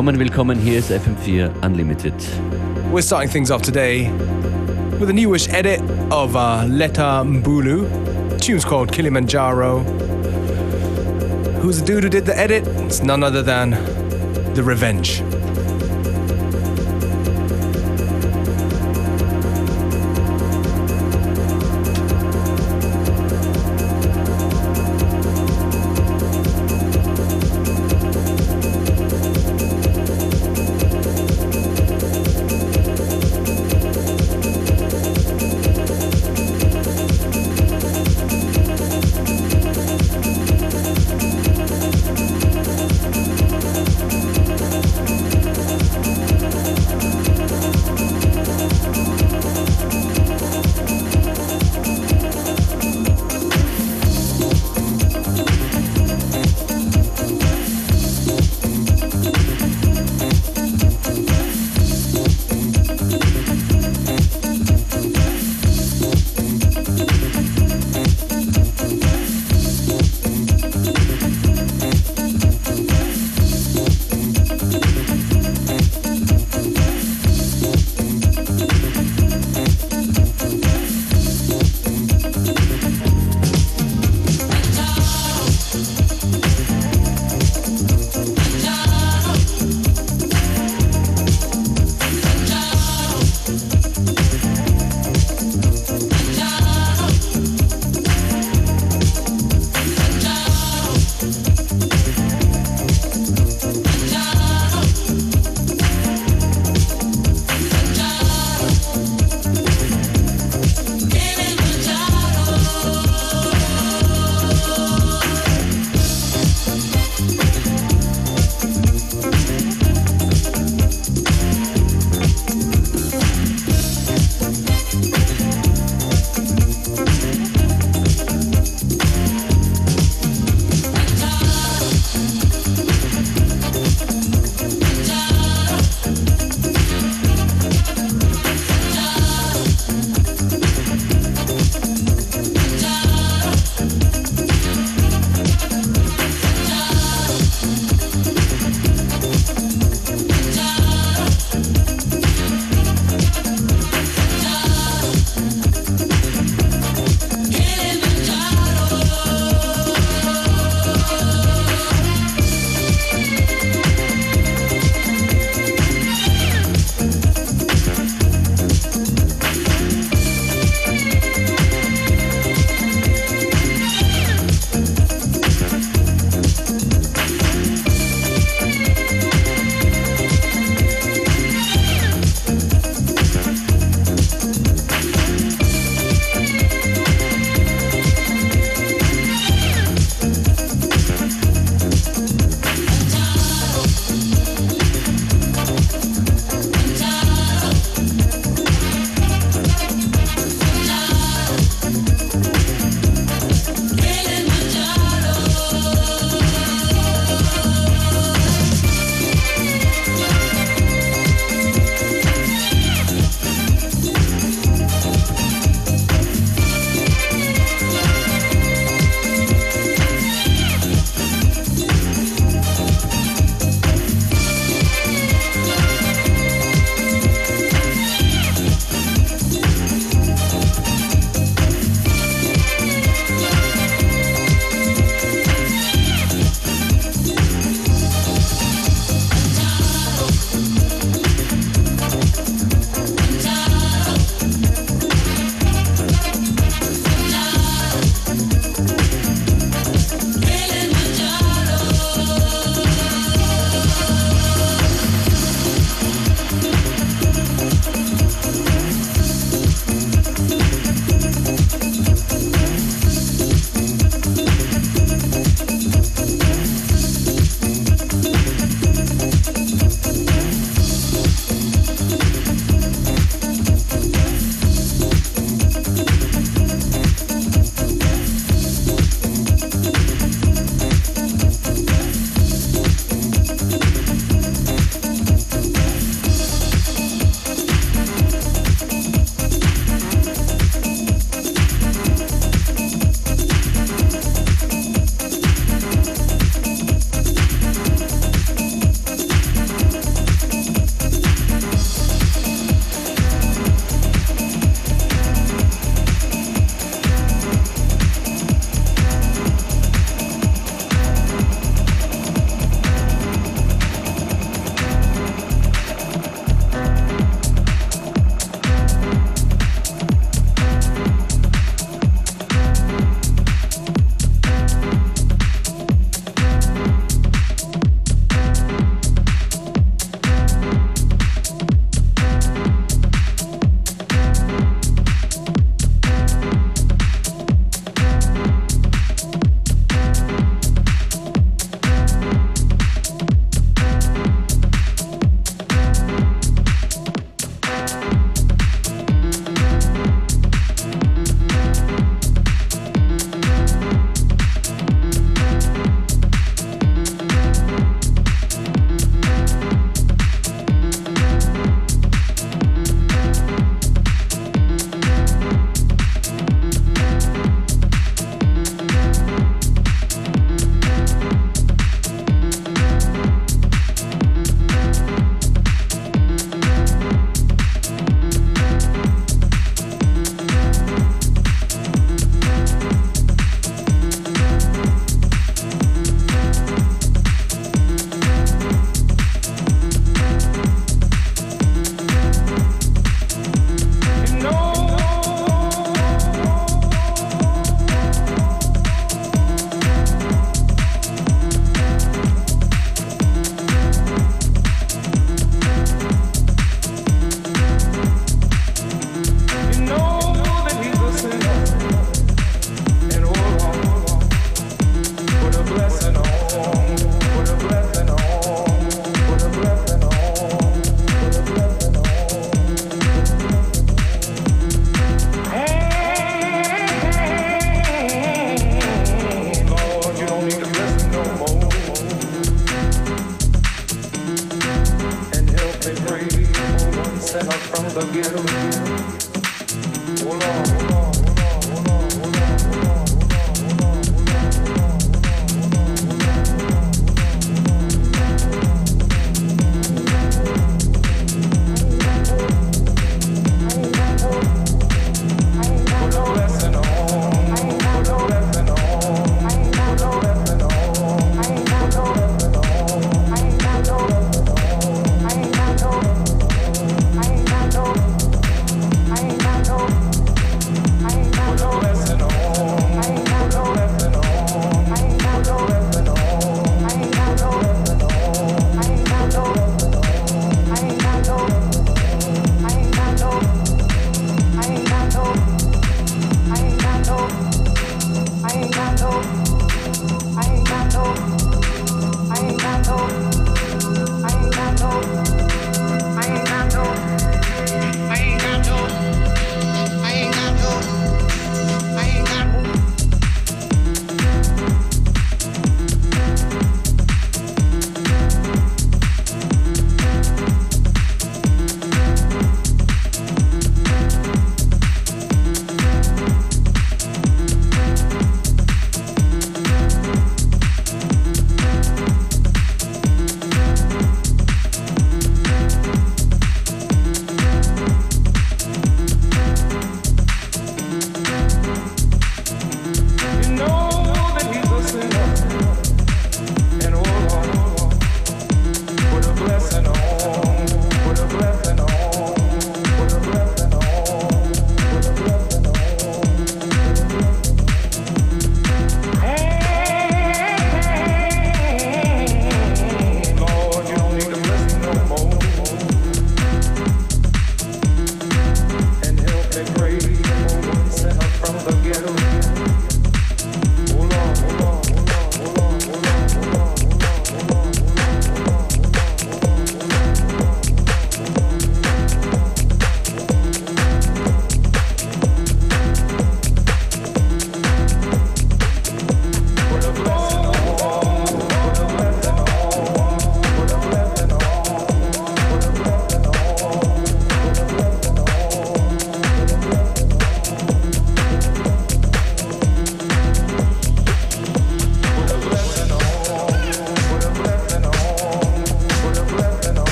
Willkommen, willkommen. Hier ist FM4 Unlimited. We're starting things off today with a newish edit of uh, Letta Mbulu. The tune's called Kilimanjaro. Who's the dude who did the edit? It's none other than The Revenge.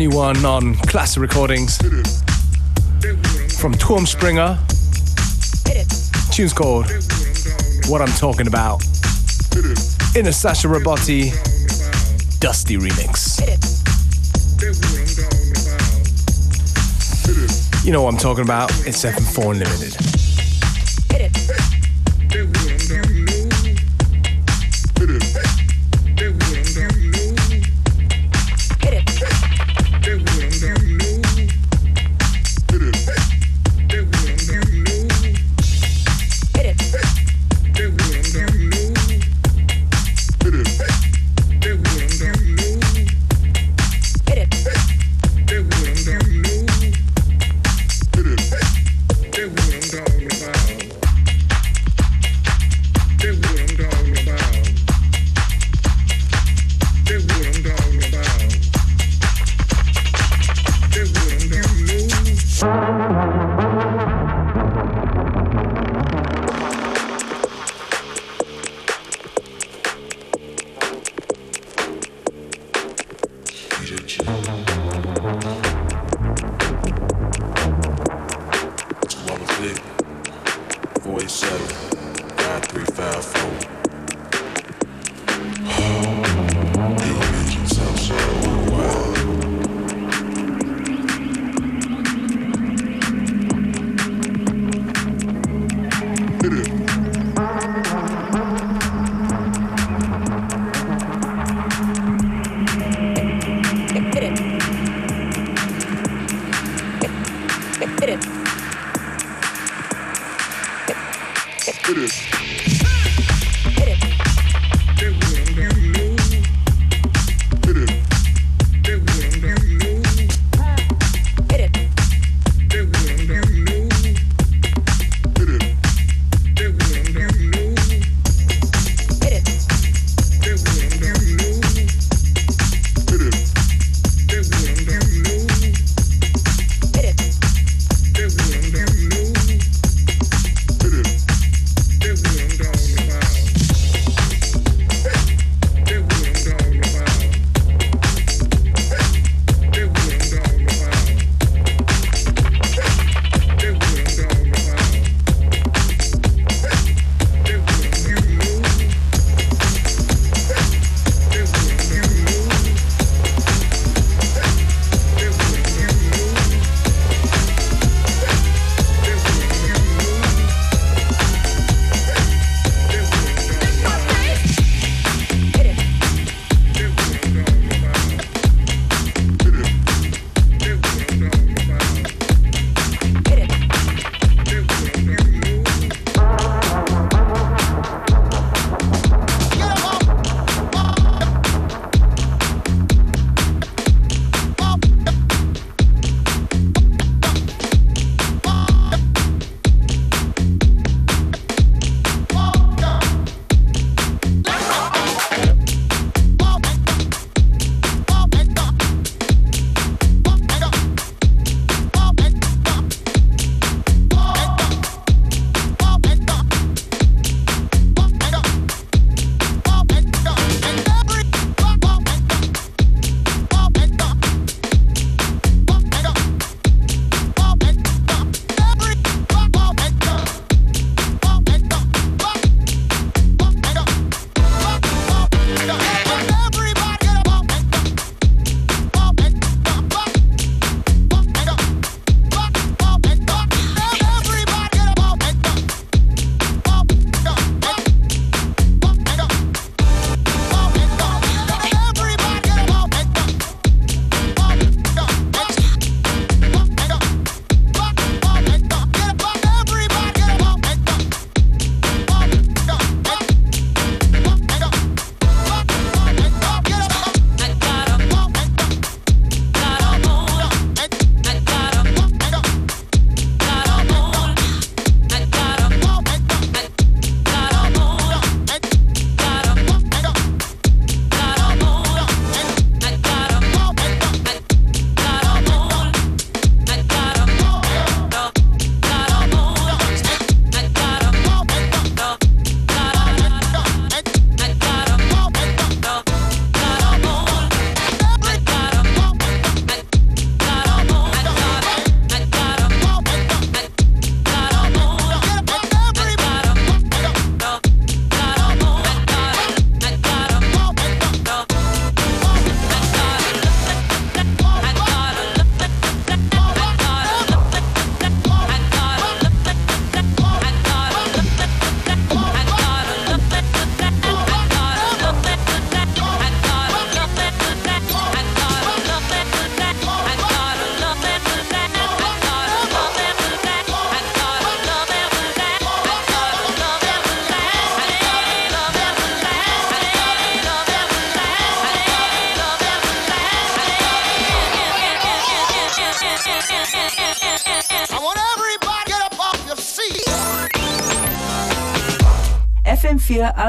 New one on Classic Recordings from Torm Springer. Tune's called What I'm Talking About in a Sasha Robotti Dusty remix. You know what I'm talking about, it's FM4 Unlimited.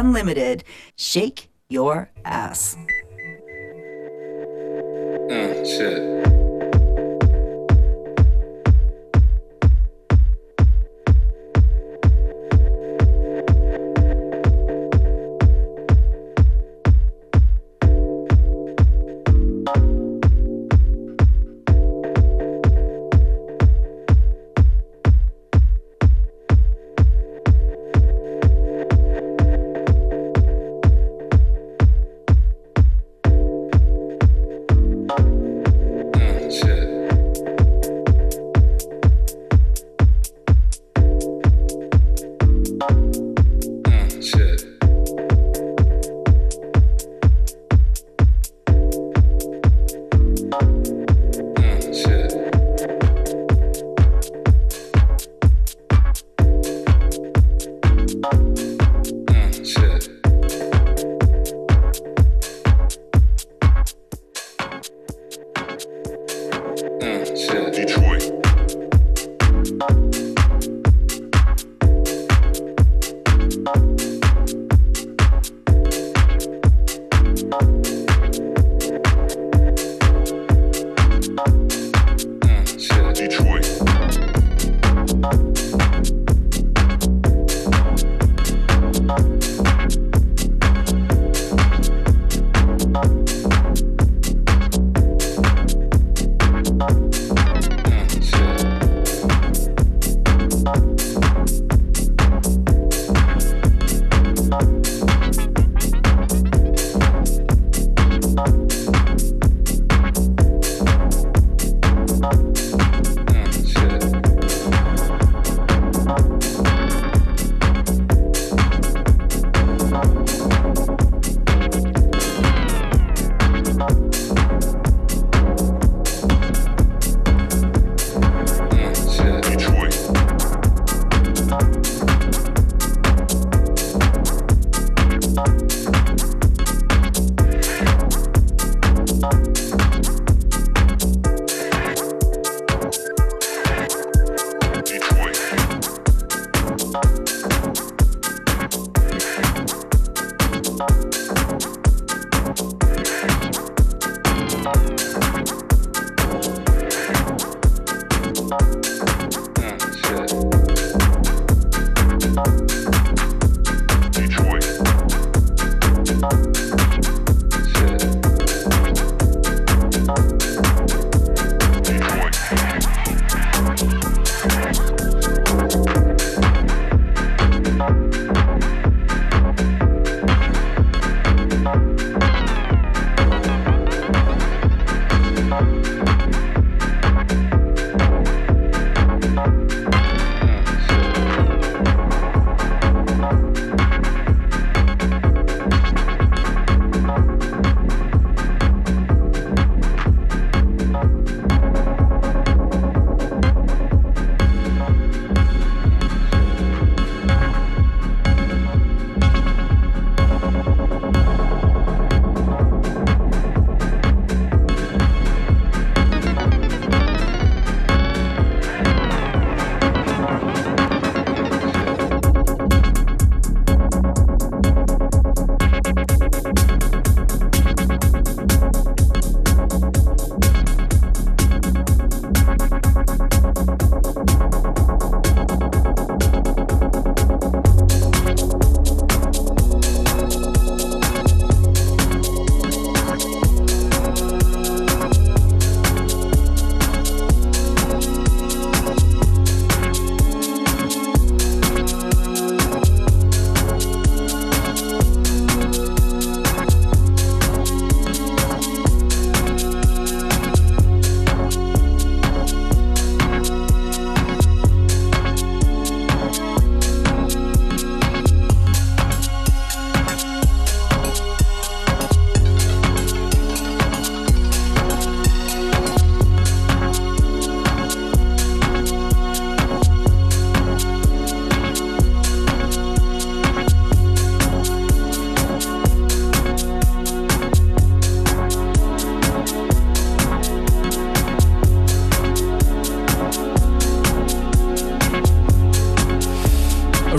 Unlimited. Shake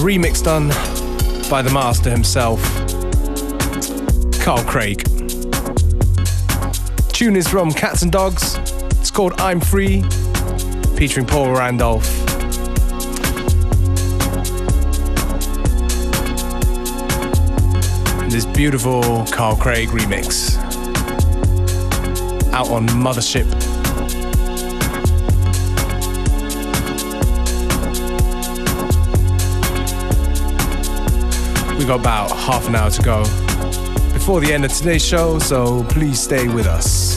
remix done by the master himself, Carl Craig. Tune is from Cats and Dogs. It's called I'm Free, featuring Paul Randolph. This beautiful Carl Craig remix out on Mothership We got about half an hour to go before the end of today's show, so please stay with us.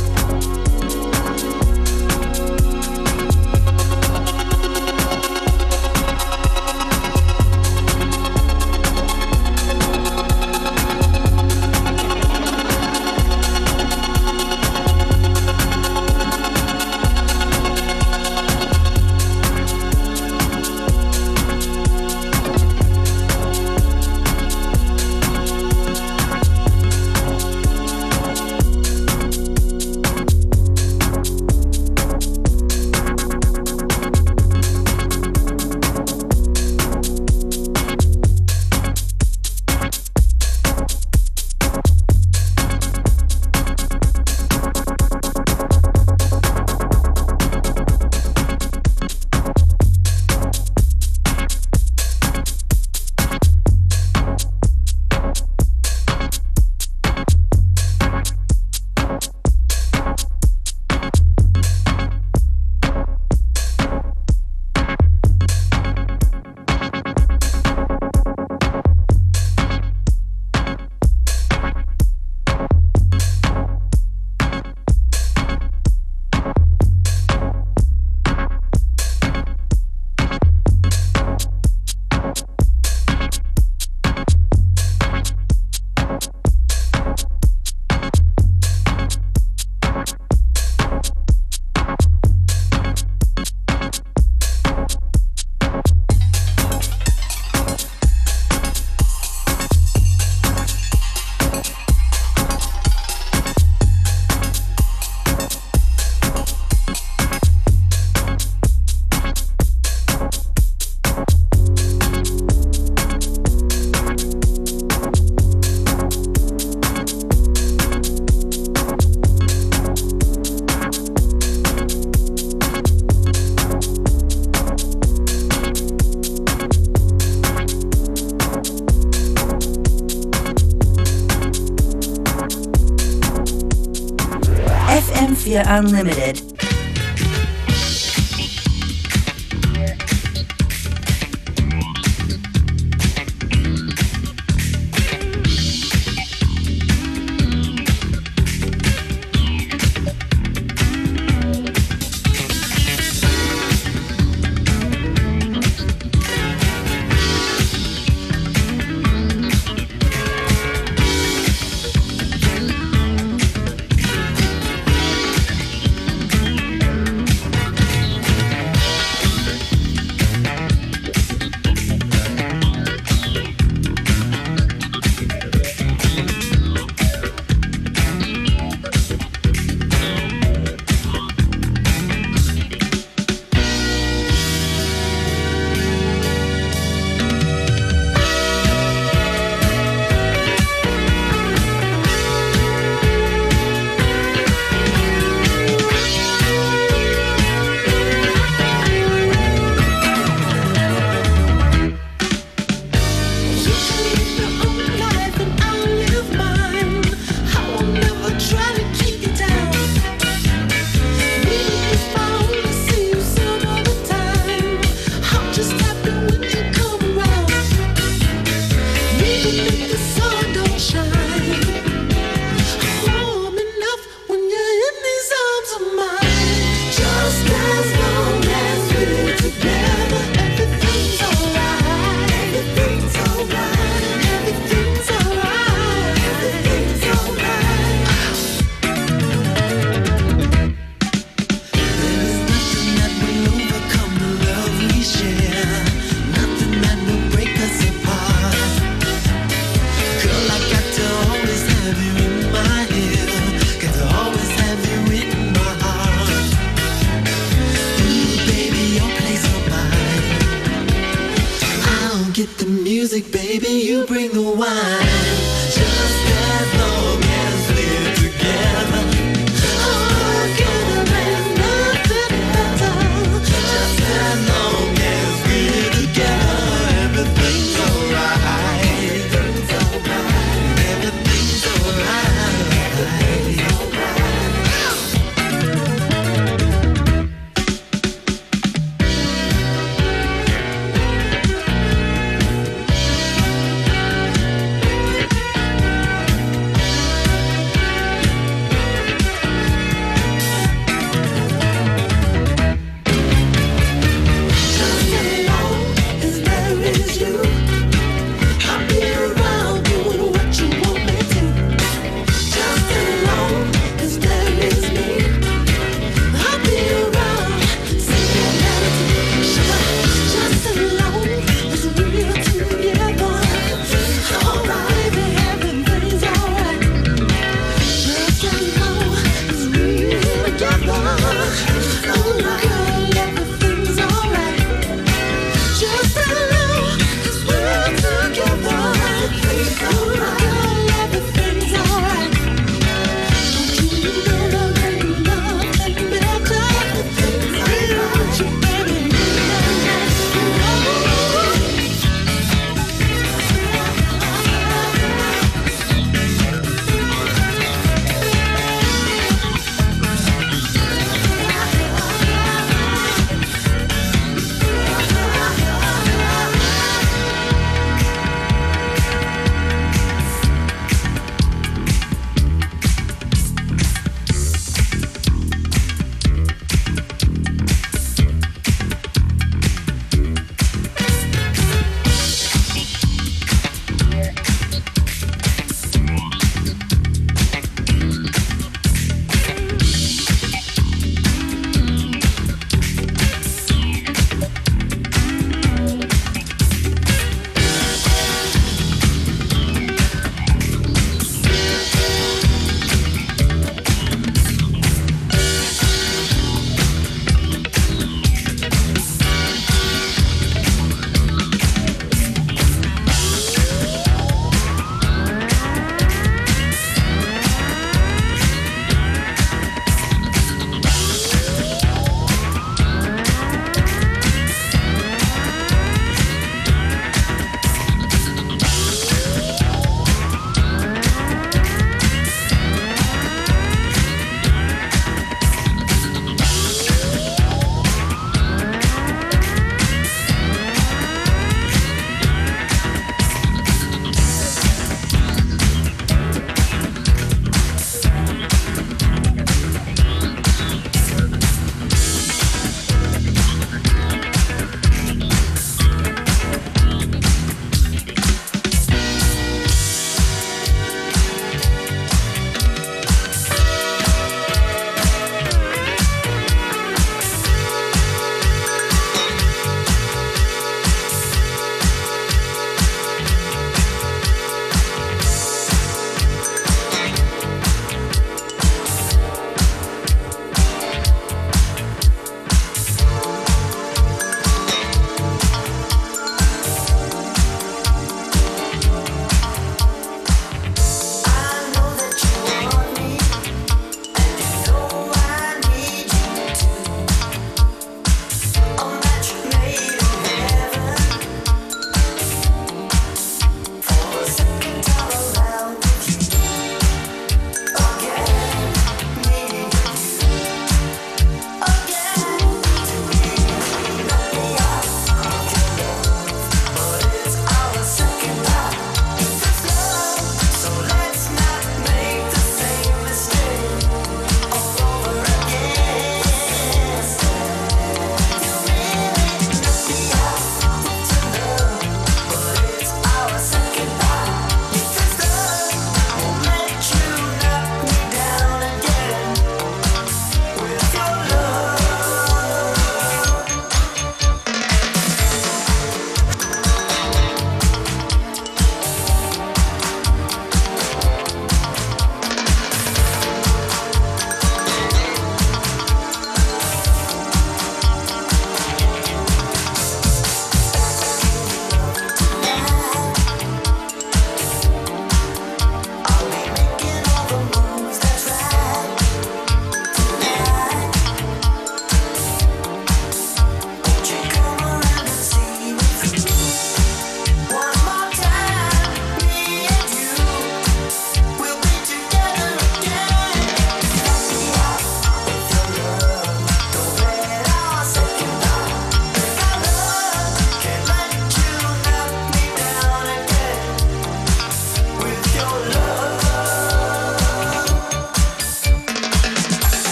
Unlimited.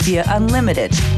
FM4 Unlimited.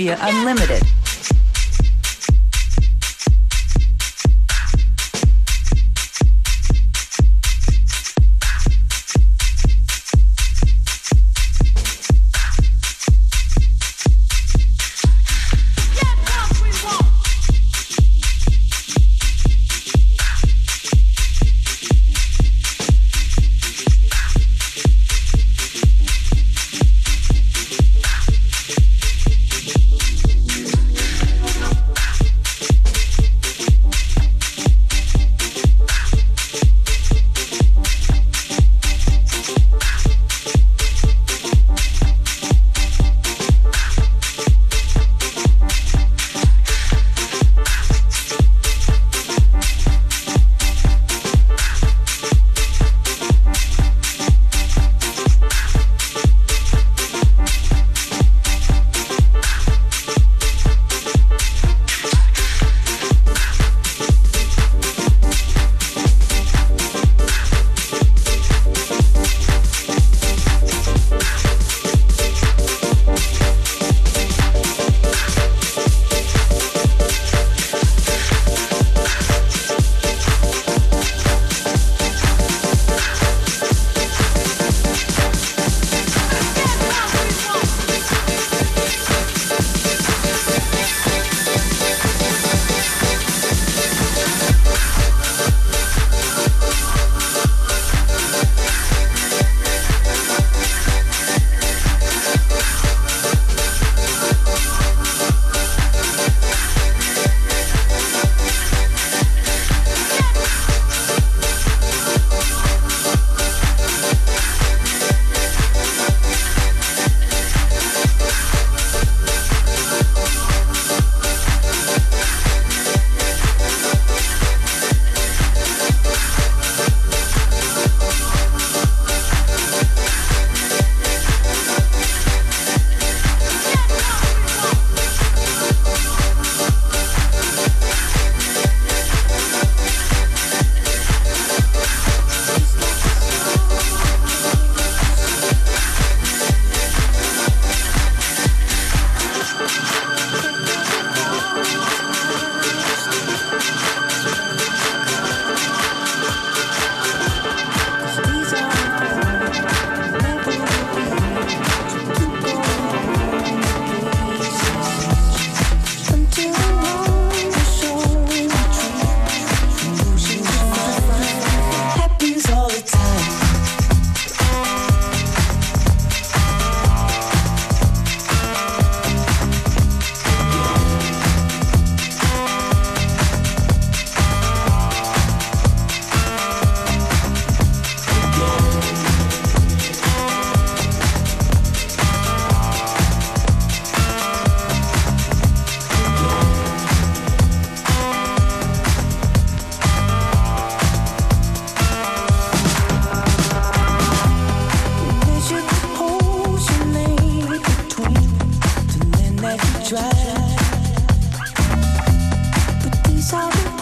FM4 Unlimited. He's out